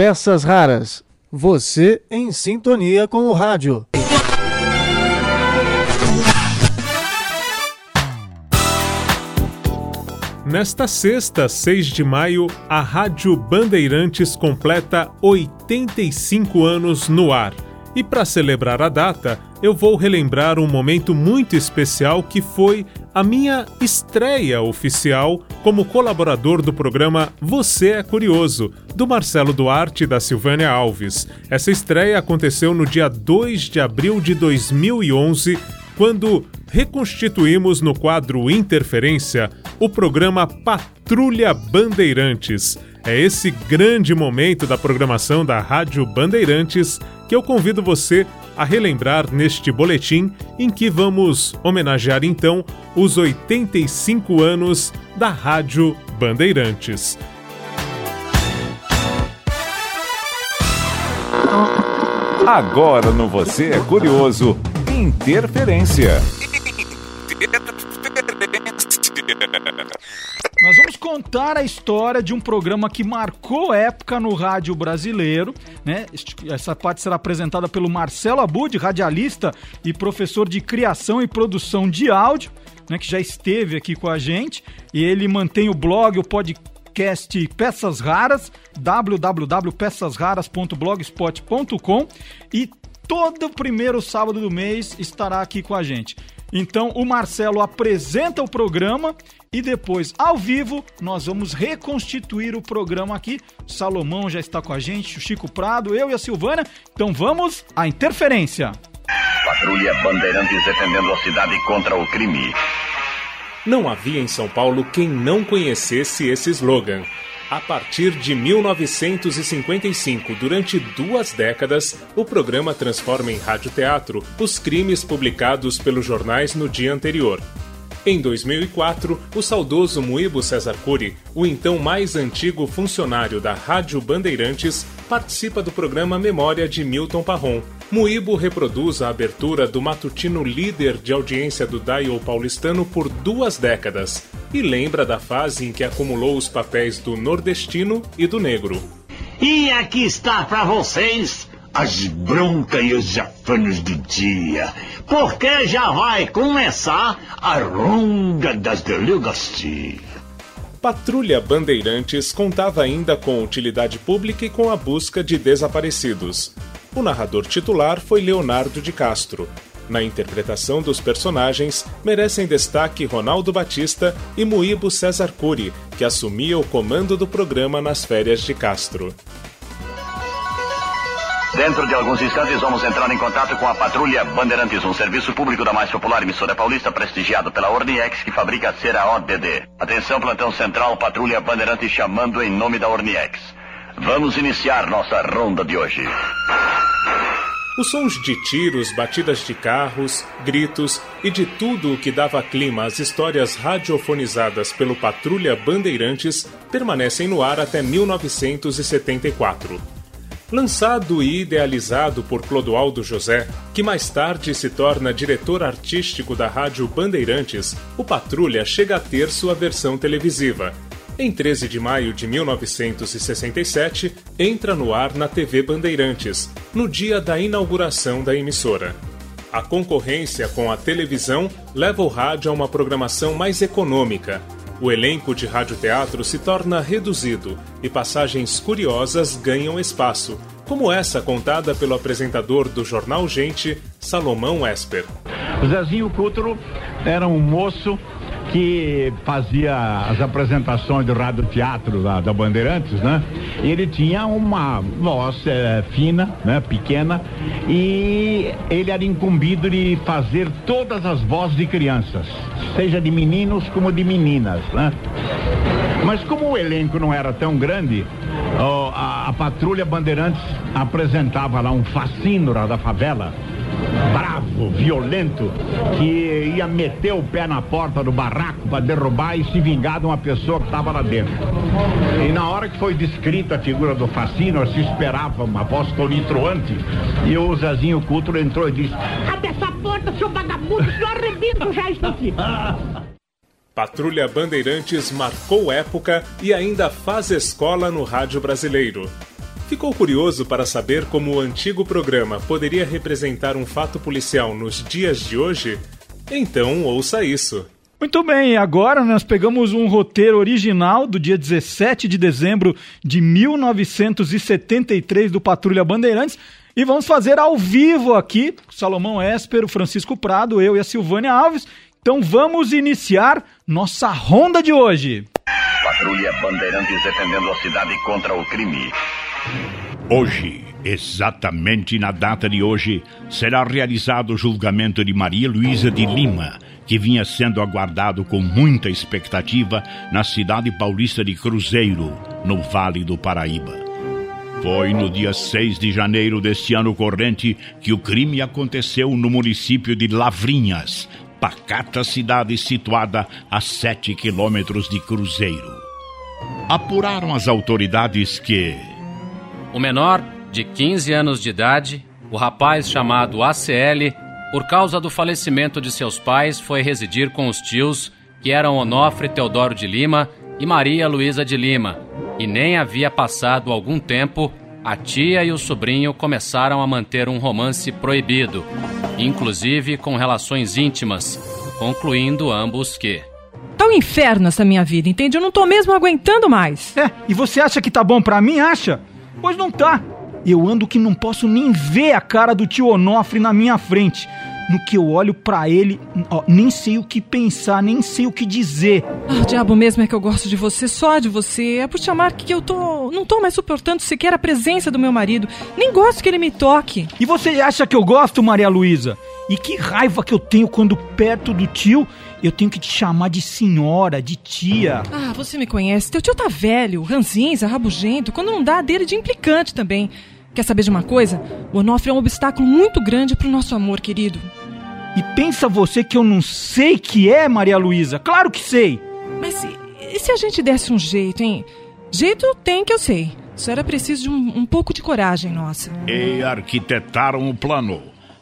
peças raras. Você em sintonia com o rádio. Nesta sexta, 6 de maio, a Rádio Bandeirantes completa 85 anos no ar. E para celebrar a data, eu vou relembrar um momento muito especial que foi a minha estreia oficial como colaborador do programa Você é Curioso, do Marcelo Duarte e da Silvânia Alves. Essa estreia aconteceu no dia 2 de abril de 2011, quando reconstituímos no quadro Interferência o programa Patrulha Bandeirantes. É esse grande momento da programação da Rádio Bandeirantes que eu convido você a relembrar neste boletim em que vamos homenagear então os 85 anos da Rádio Bandeirantes. Agora no Você é Curioso, Interferência. Vamos contar a história de um programa que marcou época no rádio brasileiro, né? Essa parte será apresentada pelo Marcelo Abud, radialista e professor de criação e produção de áudio, né, que já esteve aqui com a gente, e ele mantém o blog, o podcast Peças Raras, www.peçasraras.blogspot.com e todo primeiro sábado do mês estará aqui com a gente. Então o Marcelo apresenta o programa e depois, ao vivo, nós vamos reconstituir o programa aqui. O Salomão já está com a gente, o Chico Prado, eu e a Silvana. Então vamos à interferência. Patrulha Bandeirantes defendendo a cidade contra o crime. Não havia em São Paulo quem não conhecesse esse slogan. A partir de 1955, durante duas décadas, o programa transforma em radioteatro os crimes publicados pelos jornais no dia anterior. Em 2004, o saudoso Muibo Cesar Cury, o então mais antigo funcionário da Rádio Bandeirantes, participa do programa Memória de Milton Parron. Muibo reproduz a abertura do matutino líder de audiência do Dial paulistano por duas décadas e lembra da fase em que acumulou os papéis do nordestino e do negro. E aqui está para vocês as broncas e os jafanos do dia, porque já vai começar a ronda das delegacias. Patrulha Bandeirantes contava ainda com utilidade pública e com a busca de desaparecidos. O narrador titular foi Leonardo de Castro. Na interpretação dos personagens, merecem destaque Ronaldo Batista e Muibo César Cury, que assumia o comando do programa nas férias de Castro. Dentro de alguns instantes vamos entrar em contato com a Patrulha Bandeirantes, um serviço público da mais popular emissora paulista prestigiado pela Orniex que fabrica a cera ODD. Atenção, plantão central, Patrulha Bandeirantes chamando em nome da Orniex. Vamos iniciar nossa ronda de hoje. Os sons de tiros, batidas de carros, gritos e de tudo o que dava clima às histórias radiofonizadas pelo Patrulha Bandeirantes permanecem no ar até 1974. Lançado e idealizado por Clodoaldo José, que mais tarde se torna diretor artístico da Rádio Bandeirantes, o Patrulha chega a ter sua versão televisiva. Em 13 de maio de 1967, entra no ar na TV Bandeirantes, no dia da inauguração da emissora. A concorrência com a televisão leva o rádio a uma programação mais econômica, o elenco de radioteatro se torna reduzido e passagens curiosas ganham espaço, como essa contada pelo apresentador do jornal Gente, Salomão Esper. Zezinho Cutro era um moço que fazia as apresentações do rádio teatro da, da Bandeirantes, né? Ele tinha uma voz é, fina, né? Pequena e ele era incumbido de fazer todas as vozes de crianças, seja de meninos como de meninas, né? Mas como o elenco não era tão grande, a, a patrulha Bandeirantes apresentava lá um fascínora da favela bravo, violento, que ia meter o pé na porta do barraco para derrubar e se vingar de uma pessoa que estava lá dentro. E na hora que foi descrita a figura do fascínio, se esperava uma voz tonitruante e o Zezinho Cultro entrou e disse: Abre essa porta, seu vagabundo, senão arrebento já isso aqui. Patrulha Bandeirantes marcou época e ainda faz escola no rádio brasileiro. Ficou curioso para saber como o antigo programa poderia representar um fato policial nos dias de hoje? Então ouça isso. Muito bem, agora nós pegamos um roteiro original do dia 17 de dezembro de 1973 do Patrulha Bandeirantes e vamos fazer ao vivo aqui, Salomão Esper, o Francisco Prado, eu e a Silvânia Alves. Então vamos iniciar nossa ronda de hoje. Patrulha Bandeirantes defendendo a cidade contra o crime. Hoje, exatamente na data de hoje, será realizado o julgamento de Maria Luísa de Lima, que vinha sendo aguardado com muita expectativa na cidade paulista de Cruzeiro, no Vale do Paraíba. Foi no dia 6 de janeiro deste ano corrente que o crime aconteceu no município de Lavrinhas, pacata cidade situada a 7 quilômetros de Cruzeiro. Apuraram as autoridades que. O menor, de 15 anos de idade, o rapaz chamado ACL, por causa do falecimento de seus pais, foi residir com os tios, que eram Onofre Teodoro de Lima e Maria Luísa de Lima, e nem havia passado algum tempo, a tia e o sobrinho começaram a manter um romance proibido, inclusive com relações íntimas, concluindo ambos que. Tá um inferno essa minha vida, entende? Eu não tô mesmo aguentando mais. É, e você acha que tá bom pra mim, acha? Pois não tá. Eu ando que não posso nem ver a cara do tio Onofre na minha frente. No que eu olho pra ele, ó, nem sei o que pensar, nem sei o que dizer. Ah, o diabo mesmo é que eu gosto de você, só de você. É por te amar que eu tô. não tô mais suportando sequer a presença do meu marido. Nem gosto que ele me toque. E você acha que eu gosto, Maria Luísa? E que raiva que eu tenho quando perto do tio eu tenho que te chamar de senhora, de tia. Ah, você me conhece. Teu tio tá velho, ranzinza, rabugento. Quando não dá dele de implicante também. Quer saber de uma coisa? O Onofre é um obstáculo muito grande pro nosso amor, querido. E pensa você que eu não sei que é, Maria Luísa? Claro que sei! Mas e, e se a gente desse um jeito, hein? Jeito tem que eu sei. Só era preciso de um, um pouco de coragem, nossa. E arquitetaram o plano.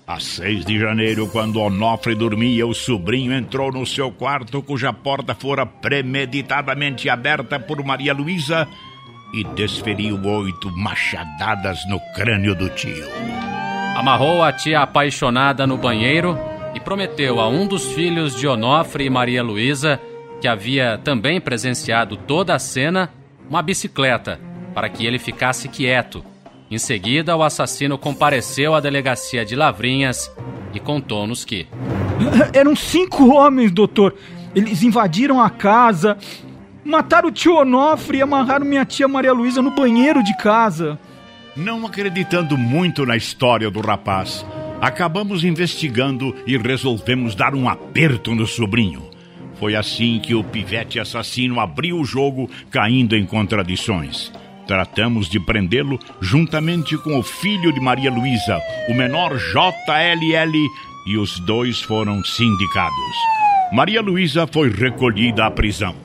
A 6 de janeiro, quando Onofre dormia, o sobrinho entrou no seu quarto, cuja porta fora premeditadamente aberta por Maria Luísa e desferiu oito machadadas no crânio do tio. Amarrou a tia apaixonada no banheiro e prometeu a um dos filhos de Onofre e Maria Luísa, que havia também presenciado toda a cena, uma bicicleta, para que ele ficasse quieto. Em seguida, o assassino compareceu à delegacia de Lavrinhas e contou-nos que. Eram cinco homens, doutor. Eles invadiram a casa, mataram o tio Onofre e amarraram minha tia Maria Luísa no banheiro de casa. Não acreditando muito na história do rapaz, acabamos investigando e resolvemos dar um aperto no sobrinho. Foi assim que o pivete assassino abriu o jogo, caindo em contradições. Tratamos de prendê-lo juntamente com o filho de Maria Luísa, o menor JLL, e os dois foram sindicados. Maria Luísa foi recolhida à prisão.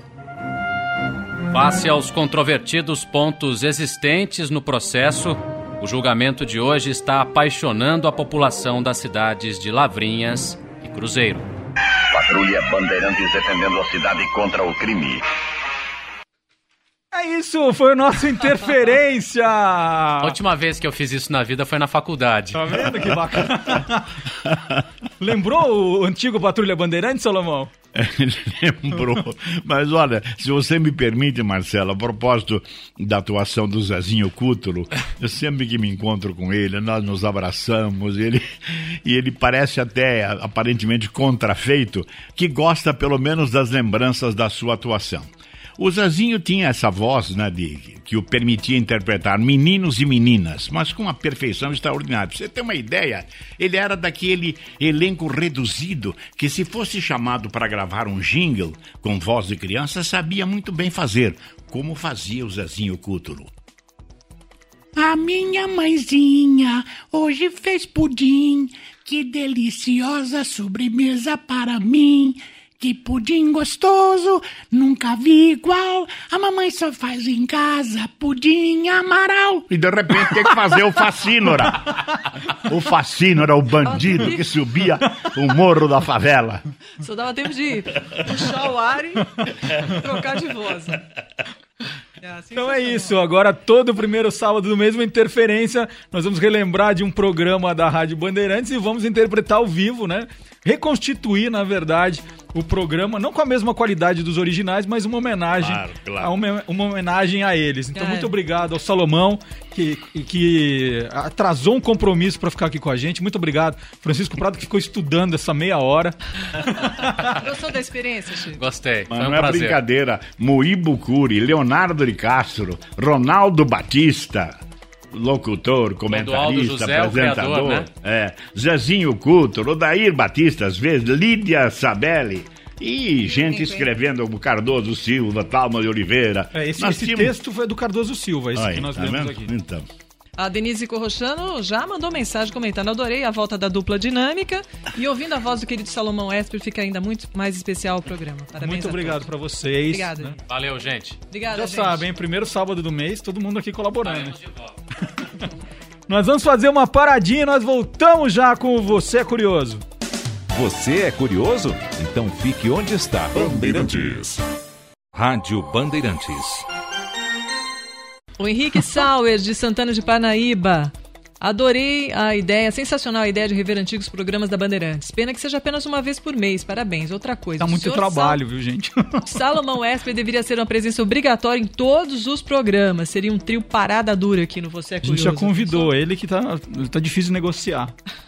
Face aos controvertidos pontos existentes no processo, o julgamento de hoje está apaixonando a população das cidades de Lavrinhas e Cruzeiro. Patrulha Bandeirantes defendendo a cidade contra o crime. É isso, foi o nosso Interferência! A última vez que eu fiz isso na vida foi na faculdade. Tá vendo que bacana? Lembrou o antigo Patrulha Bandeirantes, Salomão? Lembrou. Mas olha, se você me permite, Marcelo, a propósito da atuação do Zezinho Cútulo, eu sempre que me encontro com ele, nós nos abraçamos, e ele, e ele parece até aparentemente contrafeito, que gosta pelo menos das lembranças da sua atuação. O Zezinho tinha essa voz, né, de, que o permitia interpretar meninos e meninas, mas com uma perfeição extraordinária. Pra você ter uma ideia, ele era daquele elenco reduzido que, se fosse chamado para gravar um jingle com voz de criança, sabia muito bem fazer, como fazia o Zezinho Cútulo. A minha mãezinha hoje fez pudim, que deliciosa sobremesa para mim. Que pudim gostoso, nunca vi igual. A mamãe só faz em casa pudim amaral. E de repente tem que fazer o Facínora. O Facínora, o bandido que subia o morro da favela. Só dava tempo de puxar o ar e trocar de voz. Então é isso, agora todo primeiro sábado do mês, uma interferência, nós vamos relembrar de um programa da Rádio Bandeirantes e vamos interpretar ao vivo, né? Reconstituir, na verdade, o programa, não com a mesma qualidade dos originais, mas uma homenagem, Claro, claro. a uma, uma homenagem a eles. Então, É. muito obrigado ao Salomão, que, que atrasou um compromisso para ficar aqui com a gente. Muito obrigado, Francisco Prado, que ficou estudando essa meia hora. Gostou da experiência, Chico? Gostei, Mas foi um não é prazer. brincadeira. Moibo Curi, Leonardo de Castro, Ronaldo Batista, locutor, comentarista, José, o apresentador. criador, né? É, Zezinho Couto, Odair Batista, às vezes, Lídia Sabelli. E gente escrevendo como Cardoso Silva, Talma de Oliveira. É, esse esse tínhamos- texto foi do Cardoso Silva, esse Aí, que nós tá lemos vendo? aqui. Então. A Denise Corrochano já mandou mensagem comentando. Adorei a volta da dupla dinâmica. E ouvindo a voz do querido Salomão Esper, fica ainda muito mais especial o programa. Parabéns Muito obrigado para vocês. Obrigada. né? Valeu, gente. Obrigada, Já gente. sabem, primeiro sábado do mês, todo mundo aqui colaborando. nós vamos fazer uma paradinha e nós voltamos já com o Você é Curioso. Você é curioso? Então fique onde está. Bandeirantes. Rádio Bandeirantes. O Henrique Sauer, de Santana de Parnaíba. Adorei a ideia, sensacional a ideia de rever antigos programas da Bandeirantes. Pena que seja apenas uma vez por mês. Parabéns. Outra coisa. Tá muito trabalho, viu, gente? Sal- Salomão Esper deveria ser uma presença obrigatória em todos os programas. Seria um trio parada dura aqui no Você é A Curioso. gente já convidou ele que tá, tá difícil negociar.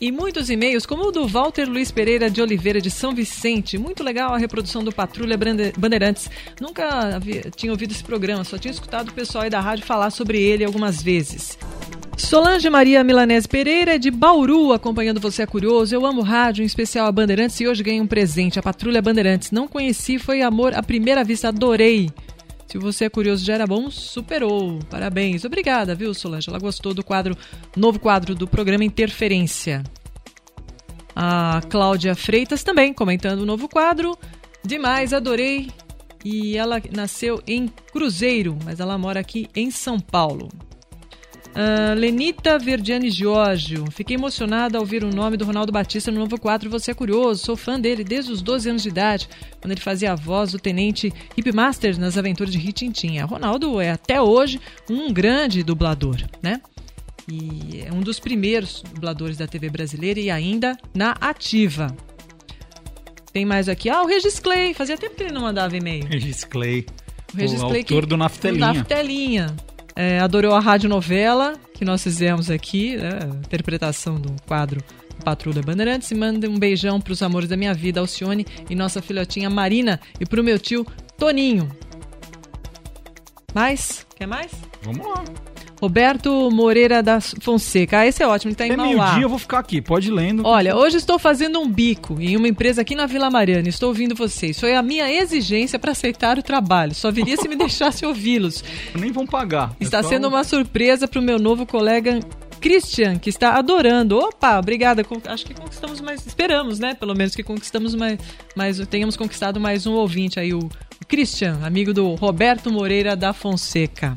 E muitos e-mails, como o do Walter Luiz Pereira de Oliveira de São Vicente. Muito legal a reprodução do Patrulha Bandeirantes. Nunca havia- tinha ouvido esse programa, só tinha escutado o pessoal aí da rádio falar sobre ele algumas vezes. Solange Maria Milanese Pereira de Bauru, acompanhando Você é Curioso. Eu amo rádio, em especial a Bandeirantes, e hoje ganhei um presente, a Patrulha Bandeirantes. Não conheci, foi amor à primeira vista, adorei. Se você é curioso já era bom, superou. Parabéns. Obrigada, viu, Solange? Ela gostou do quadro, novo quadro do programa Interferência. A Cláudia Freitas também comentando o novo quadro. Demais, adorei. E ela nasceu em Cruzeiro, mas ela mora aqui em São Paulo. Ah, Lenita Verdiane Giorgio. Fiquei emocionada ao ouvir o nome do Ronaldo Batista no novo quadro Você é Curioso. Sou fã dele desde os 12 anos de idade, quando ele fazia a voz do tenente Hipmaster nas aventuras de Ritintinha. Ronaldo é até hoje um grande dublador, né? E é um dos primeiros dubladores da TV brasileira e ainda na ativa. Tem mais aqui. Ah, o Regis Clay. Fazia tempo que ele não mandava e-mail. Regis Clay. O Regis o Clay autor que- do Naftelinha. do Naftelinha. É, adorou a radionovela que nós fizemos aqui, né, a interpretação do quadro Patrulha Bandeirantes. E manda um beijão para os amores da minha vida, Alcione e nossa filhotinha Marina. E para o meu tio Toninho. Mais? Quer mais? Vamos lá. Roberto Moreira da Fonseca. Ah, esse é ótimo, ele tá em Até Mauá. meio-dia eu vou ficar aqui, pode ir lendo. Olha, hoje estou fazendo um bico em uma empresa aqui na Vila Mariana. Estou ouvindo vocês. Foi a minha exigência para aceitar o trabalho. Só viria se me deixasse ouvi-los. Nem vão pagar. Está É só sendo um- uma surpresa para o meu novo colega Christian, que está adorando. Opa, obrigada. Acho que conquistamos mais. Esperamos, né? Pelo menos que conquistamos mais. mais tenhamos conquistado mais um ouvinte aí, o, o Christian, amigo do Roberto Moreira da Fonseca.